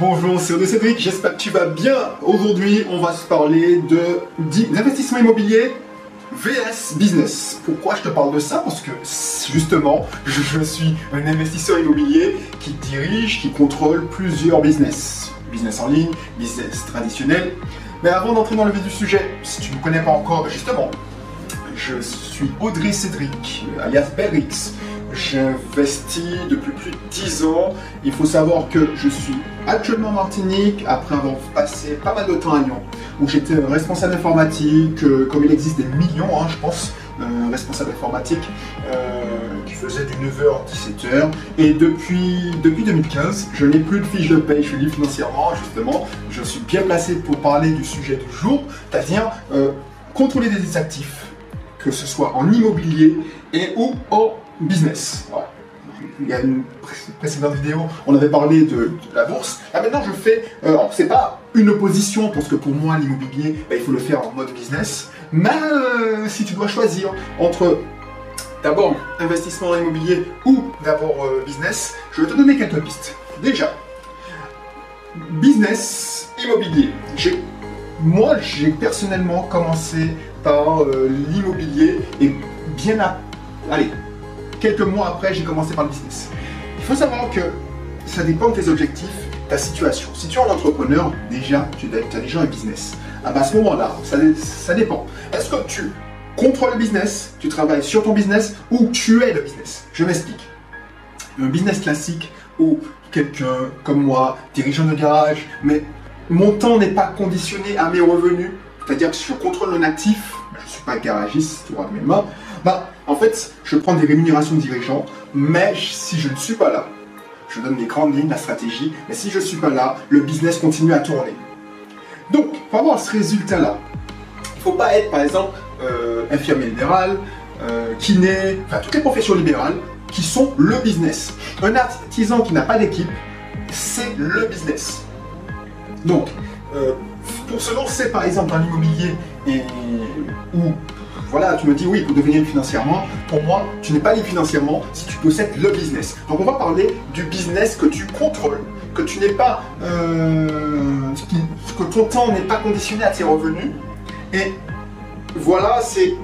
Bonjour, c'est René Cédric, j'espère que tu vas bien. Aujourd'hui, on va se parler de d'investissement immobilier VS business. Pourquoi je te parle de ça? Parce que justement, je suis un investisseur immobilier qui dirige, qui contrôle plusieurs business. Business en ligne, business traditionnel. Mais avant d'entrer dans le vif du sujet, si tu ne me connais pas encore, justement, je suis Audrey Cédric, alias Berrix. J'investis depuis plus de 10 ans. Il faut savoir que je suis actuellement en Martinique après avoir passé pas mal de temps à Lyon, où j'étais responsable informatique, euh, comme il existe des millions, hein, je pense, euh, responsable informatique, euh, qui faisait du 9h 17h. Et depuis, depuis 2015, je n'ai plus de fiche de paye, je suis financièrement, justement. Je suis bien placé pour parler du sujet du jour, c'est-à-dire contrôler des actifs, que ce soit en immobilier et ou en business. Il y a une précédente vidéo, on avait parlé de, la bourse. Là maintenant, je fais. Euh, c'est pas une opposition parce que pour moi, l'immobilier, bah, il faut le faire en mode business. Mais euh, si tu dois choisir entre d'abord investissement immobilier ou d'abord euh, business, je vais te donner quelques pistes. Déjà, business immobilier. Moi, j'ai personnellement commencé par l'immobilier et bien à, allez, quelques mois après, j'ai commencé par le business. Il faut savoir que ça dépend de tes objectifs, ta situation. Si tu es un entrepreneur, déjà, tu as déjà un business. Ah bah, à ce moment-là, ça, dépend. Est-ce que tu contrôles le business, tu travailles sur ton business ou tu es le business? Je m'explique. Un business classique où quelqu'un comme moi, dirigeant de garage, mais mon temps n'est pas conditionné à mes revenus, c'est-à-dire que si je contrôle un actif, je ne suis pas garagiste, tu vois, mes mains, bah, en fait, je prends des rémunérations de dirigeants, mais si je ne suis pas là, je donne les grandes lignes, la stratégie, mais si je ne suis pas là, le business continue à tourner. Donc, pour avoir ce résultat-là, il ne faut pas être, par exemple, euh, infirmier libéral, euh, kiné, enfin toutes les professions libérales qui sont le business. Un artisan qui n'a pas d'équipe, c'est le business. Donc, euh, pour se lancer par exemple dans l'immobilier ou voilà, tu me dis oui, pour devenir financièrement. Pour moi, tu n'es pas libre financièrement si tu possèdes le business. Donc on va parler du business que tu contrôles, que tu n'es pas, euh, que ton temps n'est pas conditionné à tes revenus. Et voilà, c'est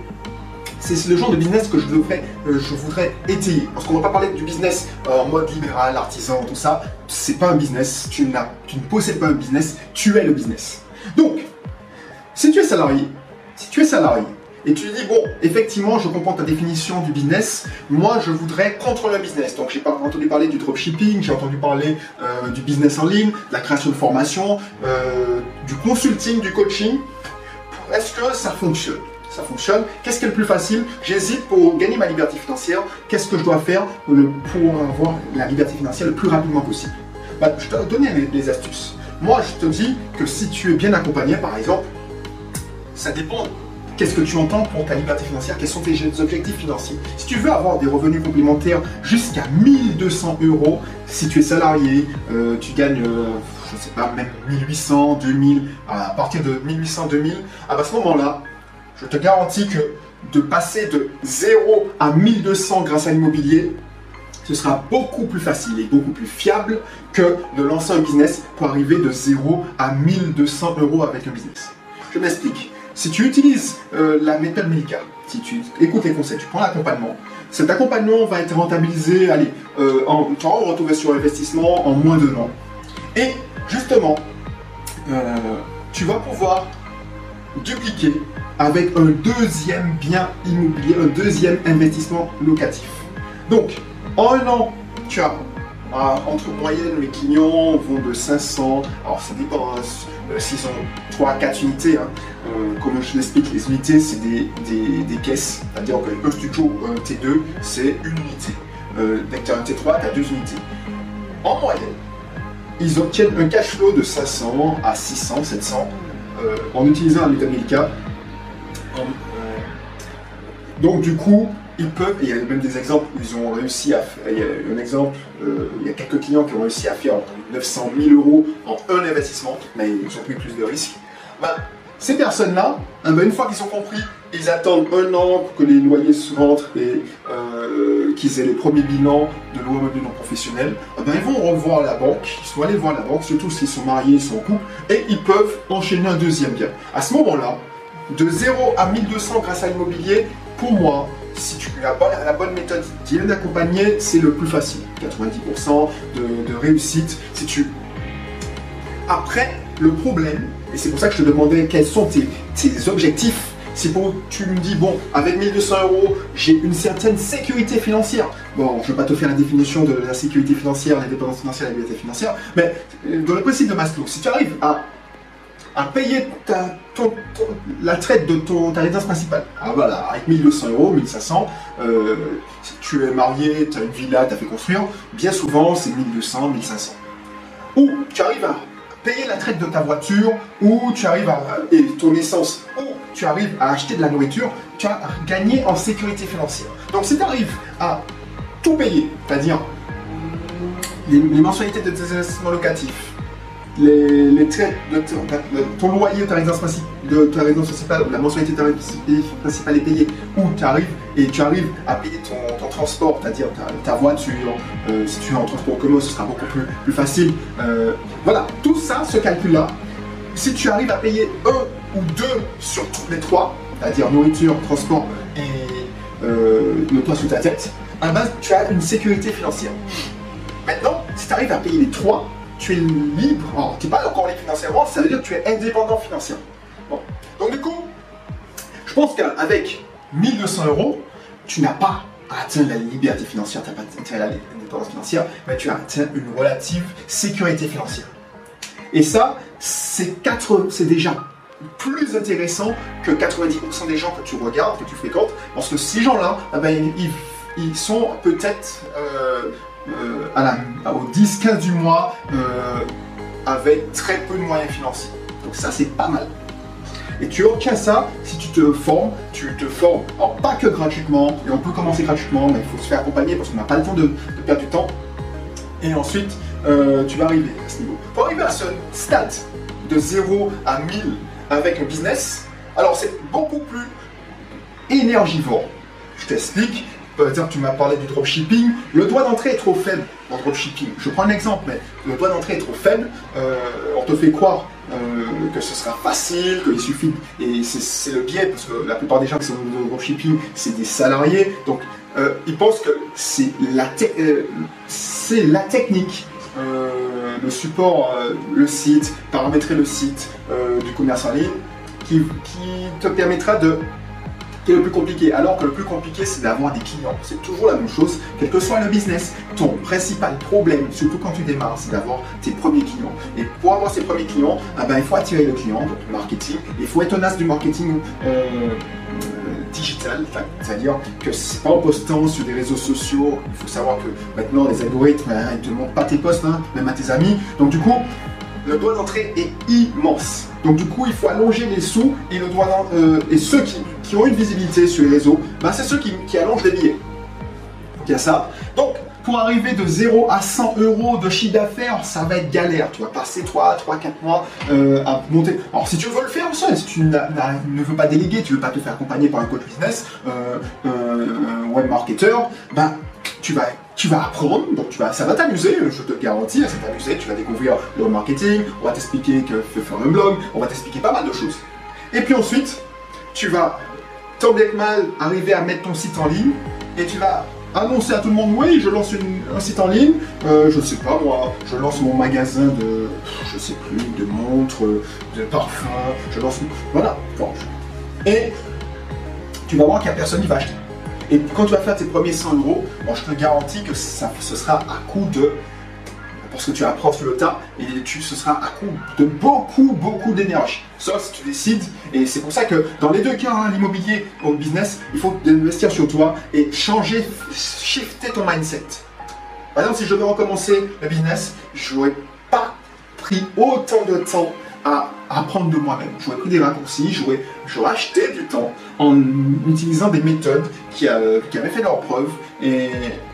c'est le genre de business que je, devrais, euh, je voudrais étayer. Parce qu'on ne va pas parler du business euh, en mode libéral, artisan, tout ça. C'est pas un business. Tu, tu ne possèdes pas un business. Tu es le business. Donc, si tu es salarié, si tu es salarié, et tu dis, bon, effectivement, je comprends ta définition du business, moi je voudrais contrôler le business. Donc j'ai entendu parler du dropshipping, j'ai entendu parler euh, du business en ligne, de la création de formation, euh, du consulting, du coaching. Est-ce que ça fonctionne? Ça fonctionne. Qu'est-ce qui est le plus facile? J'hésite pour gagner ma liberté financière. Qu'est-ce que je dois faire pour avoir la liberté financière le plus rapidement possible? Bah, Je dois donner des astuces. Moi, je te dis que si tu es bien accompagné, par exemple, ça dépend Qu'est-ce que tu entends pour ta liberté financière? Quels sont tes objectifs financiers? Si tu veux avoir des revenus complémentaires jusqu'à 1200 euros, si tu es salarié, euh, tu gagnes, euh, je ne sais pas, même 1800, 2000, à partir de 1800, 2000, à ce moment-là, je te garantis que de passer de 0 à 1200 grâce à l'immobilier, ce sera beaucoup plus facile et beaucoup plus fiable que de lancer un business pour arriver de 0 à 1200 euros avec un business. Je m'explique. Si tu utilises euh, la méthode Milka, si tu écoutes les conseils, tu prends l'accompagnement, cet accompagnement va être rentabilisé, allez, euh, en, retrouver sur investissement en moins d'un an. Et justement, euh, tu vas pouvoir dupliquer avec un deuxième bien immobilier, un deuxième investissement locatif. Donc, en un an, tu as entre moyenne, les clients vont de 500, alors ça dépend hein, s'ils ont 3 4 unités. Hein. Euh, comme je l'explique, les unités c'est des, des, caisses, c'est-à-dire que studio T2 c'est une unité. Euh, dès tu as un T3, tu as deux unités. En moyenne, ils obtiennent un cash flow de 500 à 600, 700 euh, en utilisant un méthode donc du coup, ils peuvent, il y a même des exemples ils ont réussi à il y a un exemple, euh, il y a quelques clients qui ont réussi à faire 900 000 euros en un investissement, mais ils ont pris plus de risques. Ben, ces personnes-là, eh ben, une fois qu'ils ont compris, ils attendent un an pour que les loyers se rentrent et euh, qu'ils aient les premiers bilans de l'immobilier non professionnel, eh ben, ils vont revoir la banque, ils sont allés voir la banque, surtout s'ils sont mariés, ils sont en couple, et ils peuvent enchaîner un deuxième bien. À ce moment-là, de 0 à 1200 grâce à l'immobilier, pour moi, si tu as la bonne méthode bien accompagné, c'est le plus facile. 90% de, réussite. Si tu... Après, le problème, et c'est pour ça que je te demandais quels sont tes, tes objectifs si pour, tu me dis, bon, avec 1200 euros, j'ai une certaine sécurité financière. Bon, je ne vais pas te faire la définition de la sécurité financière, l'indépendance financière, la liberté financière, mais euh, dans le principe de Maslow, si tu arrives à, à payer ta, la traite de ton, ta résidence principale, ah voilà, avec 1200 euros, 1500, euh, si tu es marié, tu as une villa, tu as fait construire, bien souvent c'est 1200, 1500. Ou tu arrives à payer la traite de ta voiture, ou tu arrives à, et ton essence, ou tu arrives à acheter de la nourriture, tu as gagné en sécurité financière. Donc si tu arrives à tout payer, c'est-à-dire les, mensualités de tes investissements locatifs, les, les traits de, ton loyer ta résidence, de ta résidence principale, la mensualité de ta résidence principale est payée, ou tu arrives et tu arrives à payer ton, transport, c'est-à-dire ta, voiture, euh, si tu es en transport commun, ce sera beaucoup plus, facile. Euh, voilà, tout ça, ce calcul-là, si tu arrives à payer un ou deux sur tous les trois, c'est-à-dire nourriture, transport et euh, le toit sous ta tête, à base, tu as une sécurité financière. Maintenant, si tu arrives à payer les trois, tu es libre. tu n'es pas encore libre financièrement, ça veut dire que tu es indépendant financièrement. Donc, du coup, je pense qu'avec 1200 euros, tu n'as pas atteint la liberté financière, tu n'as pas atteint l'indépendance financière, mais tu as atteint une relative sécurité financière. Et ça, c'est déjà plus intéressant que 90% des gens que tu regardes, que tu fréquentes, parce que ces gens-là, eh ben, ils, sont peut-être euh, euh, au 10-15 du mois euh, avec très peu de moyens financiers. Donc ça, c'est pas mal. Et tu obtiens ça si tu te formes, tu te formes, alors pas que gratuitement, et on peut commencer gratuitement, mais il faut se faire accompagner parce qu'on n'a pas le temps de, perdre du temps. Et ensuite, euh, tu vas arriver à ce niveau. Pour arriver à ce stade de 0 à 1000 avec un business, alors c'est beaucoup plus énergivore. Je t'explique. Par tu m'as parlé du dropshipping. Le droit d'entrée est trop faible en dropshipping. Je prends un exemple, mais le droit d'entrée est trop faible. Euh, on te fait croire euh, que ce sera facile, qu'il suffit. Et c'est le biais, parce que la plupart des gens qui sont dans le dropshipping, c'est des salariés. Donc, euh, ils pensent que c'est la, technique, le support, le site, paramétrer le site du commerce en ligne, qui te permettra de qui est le plus compliqué. Alors que le plus compliqué, c'est d'avoir des clients. C'est toujours la même chose, quel que soit le business. Ton principal problème, surtout quand tu démarres, c'est d'avoir tes premiers clients. Et pour avoir ces premiers clients, ah ben, il faut attirer le client, donc le marketing. Il faut être honnête du marketing. Euh, digital, c'est-à-dire que c'est pas en postant sur des réseaux sociaux, il faut savoir que maintenant les algorithmes, hein, ils te montrent pas tes posts, hein, même à tes amis. Donc du coup, le droit d'entrée est immense. Donc du coup, il faut allonger les sous et le droit euh, et ceux qui, ont une visibilité sur les réseaux, ben, c'est ceux qui, allongent les billets. Donc il y a ça. Donc pour arriver de 0 à 100 euros de chiffre d'affaires, ça va être galère. Tu vas passer 3, 3, 4 mois euh, à monter. Alors si tu veux le faire seul, si tu ne veux pas déléguer, tu ne veux pas te faire accompagner par un coach business, euh, un web marketer, ben tu vas tu apprendre, donc tu vas, ça va t'amuser, je te garantis, ça va t'amuser, tu vas découvrir le marketing, on va t'expliquer que fais faire un blog, on va t'expliquer pas mal de choses. Et puis ensuite, tu vas tant bien que mal arriver à mettre ton site en ligne et tu vas annoncer à tout le monde oui je lance un site en ligne euh, je sais pas moi je lance mon magasin de je sais plus de montres de parfums je lance voilà et tu vas voir qu'il n'y a personne qui va acheter et quand tu vas faire tes premiers 100 euros, je te garantis que ça, ce sera à coût de parce que tu sur le tas et tu, ce sera à coût de beaucoup, beaucoup d'énergie. Sauf si tu décides, et c'est pour ça que dans les deux cas, hein, l'immobilier ou le business, il faut investir sur toi et changer, shifter ton mindset. Par exemple, si je devais recommencer le business, je n'aurais pas pris autant de temps à apprendre de moi-même. J'aurais pris des raccourcis, j'aurais, acheté du temps en utilisant des méthodes qui, euh, avaient fait leur preuve. Et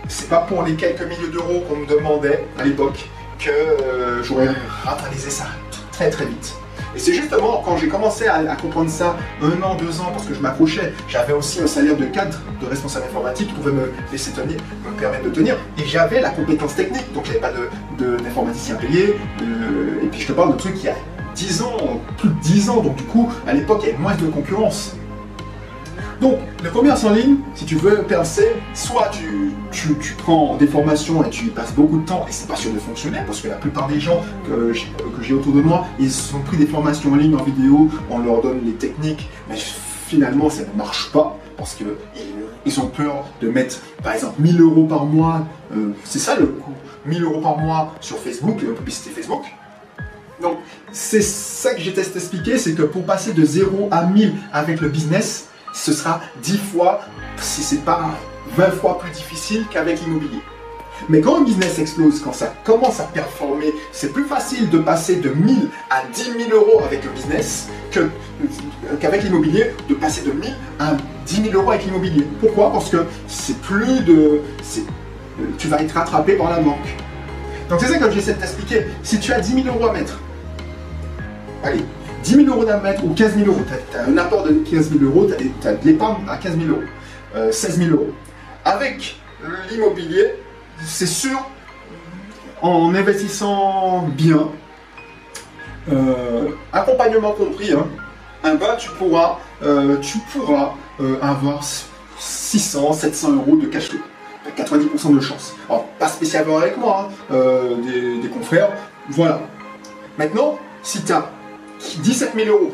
c'est pas pour les quelques milliers d'euros qu'on me demandait à l'époque que euh, j'aurais rattrapé ça très très vite. Et c'est justement quand j'ai commencé à, comprendre ça, un an, deux ans, parce que je m'accrochais, j'avais aussi un salaire de cadre de responsable informatique qui pouvait me laisser tenir, me permettre de tenir, et j'avais la compétence technique, donc j'avais pas d'informaticien de, payé, et puis je te parle de trucs qui a 10 ans, plus de 10 ans, donc du coup, à l'époque, il y avait moins de concurrence. Donc, le commerce en ligne, si tu veux percer, soit tu, prends des formations et tu y passes beaucoup de temps, et c'est pas sûr de fonctionner, parce que la plupart des gens que j'ai autour de moi, ils ont pris des formations en ligne, en vidéo, on leur donne les techniques, mais finalement ça ne marche pas, parce que ils ont peur de mettre, par exemple, 1000 euros par mois, euh, c'est ça le coût, 1000 euros par mois sur Facebook, la publicité Facebook, donc, c'est ça que j'ai expliquer, c'est que pour passer de 0 à 1000 avec le business, ce sera 10 fois, si c'est pas 20 fois plus difficile qu'avec l'immobilier. Mais quand un business explose, quand ça commence à performer, c'est plus facile de passer de 1000 à 10 000 euros avec le business qu'avec l'immobilier, de passer de 1000 à 10 000 euros avec l'immobilier. Pourquoi? Parce que c'est plus de... Tu vas être rattrapé par la banque. Donc c'est ça que j'essaie de t'expliquer. Si tu as 10 000 euros à mettre, allez, 10 000 euros à mettre ou 15 000 euros, tu as, un apport de 15 000 euros, tu as, de l'épargne à 15 000 euros, 16 euh, 000 euros. Avec l'immobilier, c'est sûr, en investissant bien, euh, accompagnement compris, hein, un bas, tu pourras, euh, tu pourras avoir 600, 700 euros de cash flow. 90% de chance. Alors, pas spécialement avec moi, hein, des, confrères. Voilà. Maintenant, si tu as 17 000 euros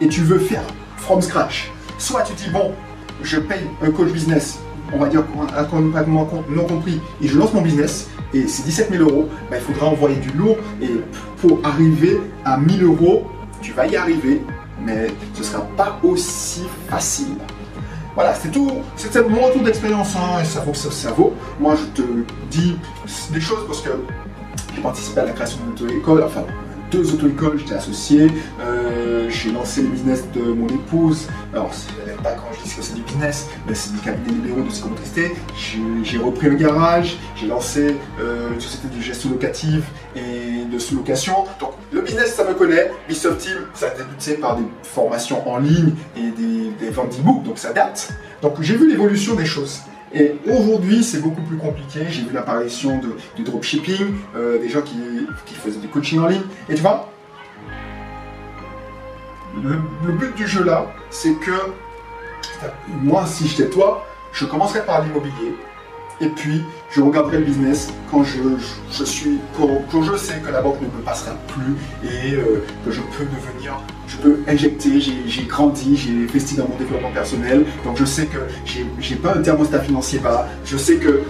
et tu veux faire from scratch, soit tu dis bon, je paye un coach business, on va dire accompagnement non compris, et je lance mon business, et c'est 17 000 euros, bah, il faudra envoyer du lourd, et pour arriver à 1000 euros, tu vas y arriver, mais ce ne sera pas aussi facile. Voilà, c'est tout. C'était mon retour d'expérience, hein, ça vaut que ça vaut. Moi, je te dis des choses parce que j'ai participé à la création d'une auto-école, enfin, deux auto-écoles, j'étais associé. Euh, j'ai lancé le business de mon épouse. Alors, c'est pas quand je dis que c'est du business, mais c'est du cabinet libéraux de psychomotricité. J'ai repris le garage, j'ai lancé euh, une société de gestion locative et de sous-location. Donc, le business, ça me connaît. Bisoft Team, ça a débuté par des formations en ligne et des, des ventes d'e-book, donc ça date. Donc, j'ai vu l'évolution des choses. Et aujourd'hui, c'est beaucoup plus compliqué. J'ai vu l'apparition du dropshipping, euh, des gens qui, faisaient du coaching en ligne. Et tu vois, le, le but du jeu là, c'est que moi, si j'étais toi, je commencerais par l'immobilier. Et puis, je regarderai le business quand je, je, suis, quand, je sais que la banque ne me passera plus et euh, que je peux devenir, je peux injecter, j'ai grandi, j'ai investi dans mon développement personnel, donc je sais que j'ai pas un thermostat financier bas, je sais que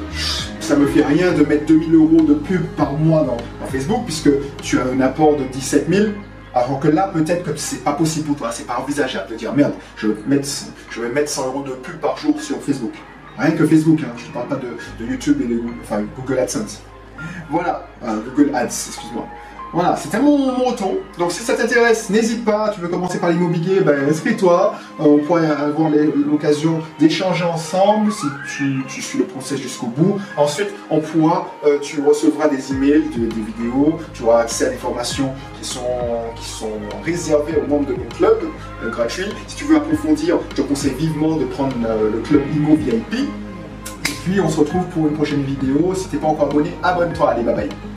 ça me fait rien de mettre 2000 euros de pub par mois dans, Facebook puisque tu as un apport de 17 000 alors que là, peut-être que c'est pas possible pour toi, c'est pas envisageable de dire merde, je vais, mettre, je vais mettre 100 euros de pub par jour sur Facebook. Rien que Facebook, hein. je ne parle pas de, YouTube et de enfin, Google AdSense. Voilà, Google Ads, excuse-moi. Voilà, c'était mon, mon retour. Donc si ça t'intéresse, n'hésite pas, tu veux commencer par l'immobilier, ben, inscris-toi. Euh, on pourrait avoir l'occasion d'échanger ensemble si tu, suis le process jusqu'au bout. Ensuite, on pourra, euh, tu recevras des emails, des, vidéos, tu auras accès à des formations qui sont, réservées aux membres de mon club, euh, gratuit. Si tu veux approfondir, je te conseille vivement de prendre le club IMO VIP. Et puis on se retrouve pour une prochaine vidéo. Si tu n'es pas encore abonné, abonne-toi. Allez, bye bye.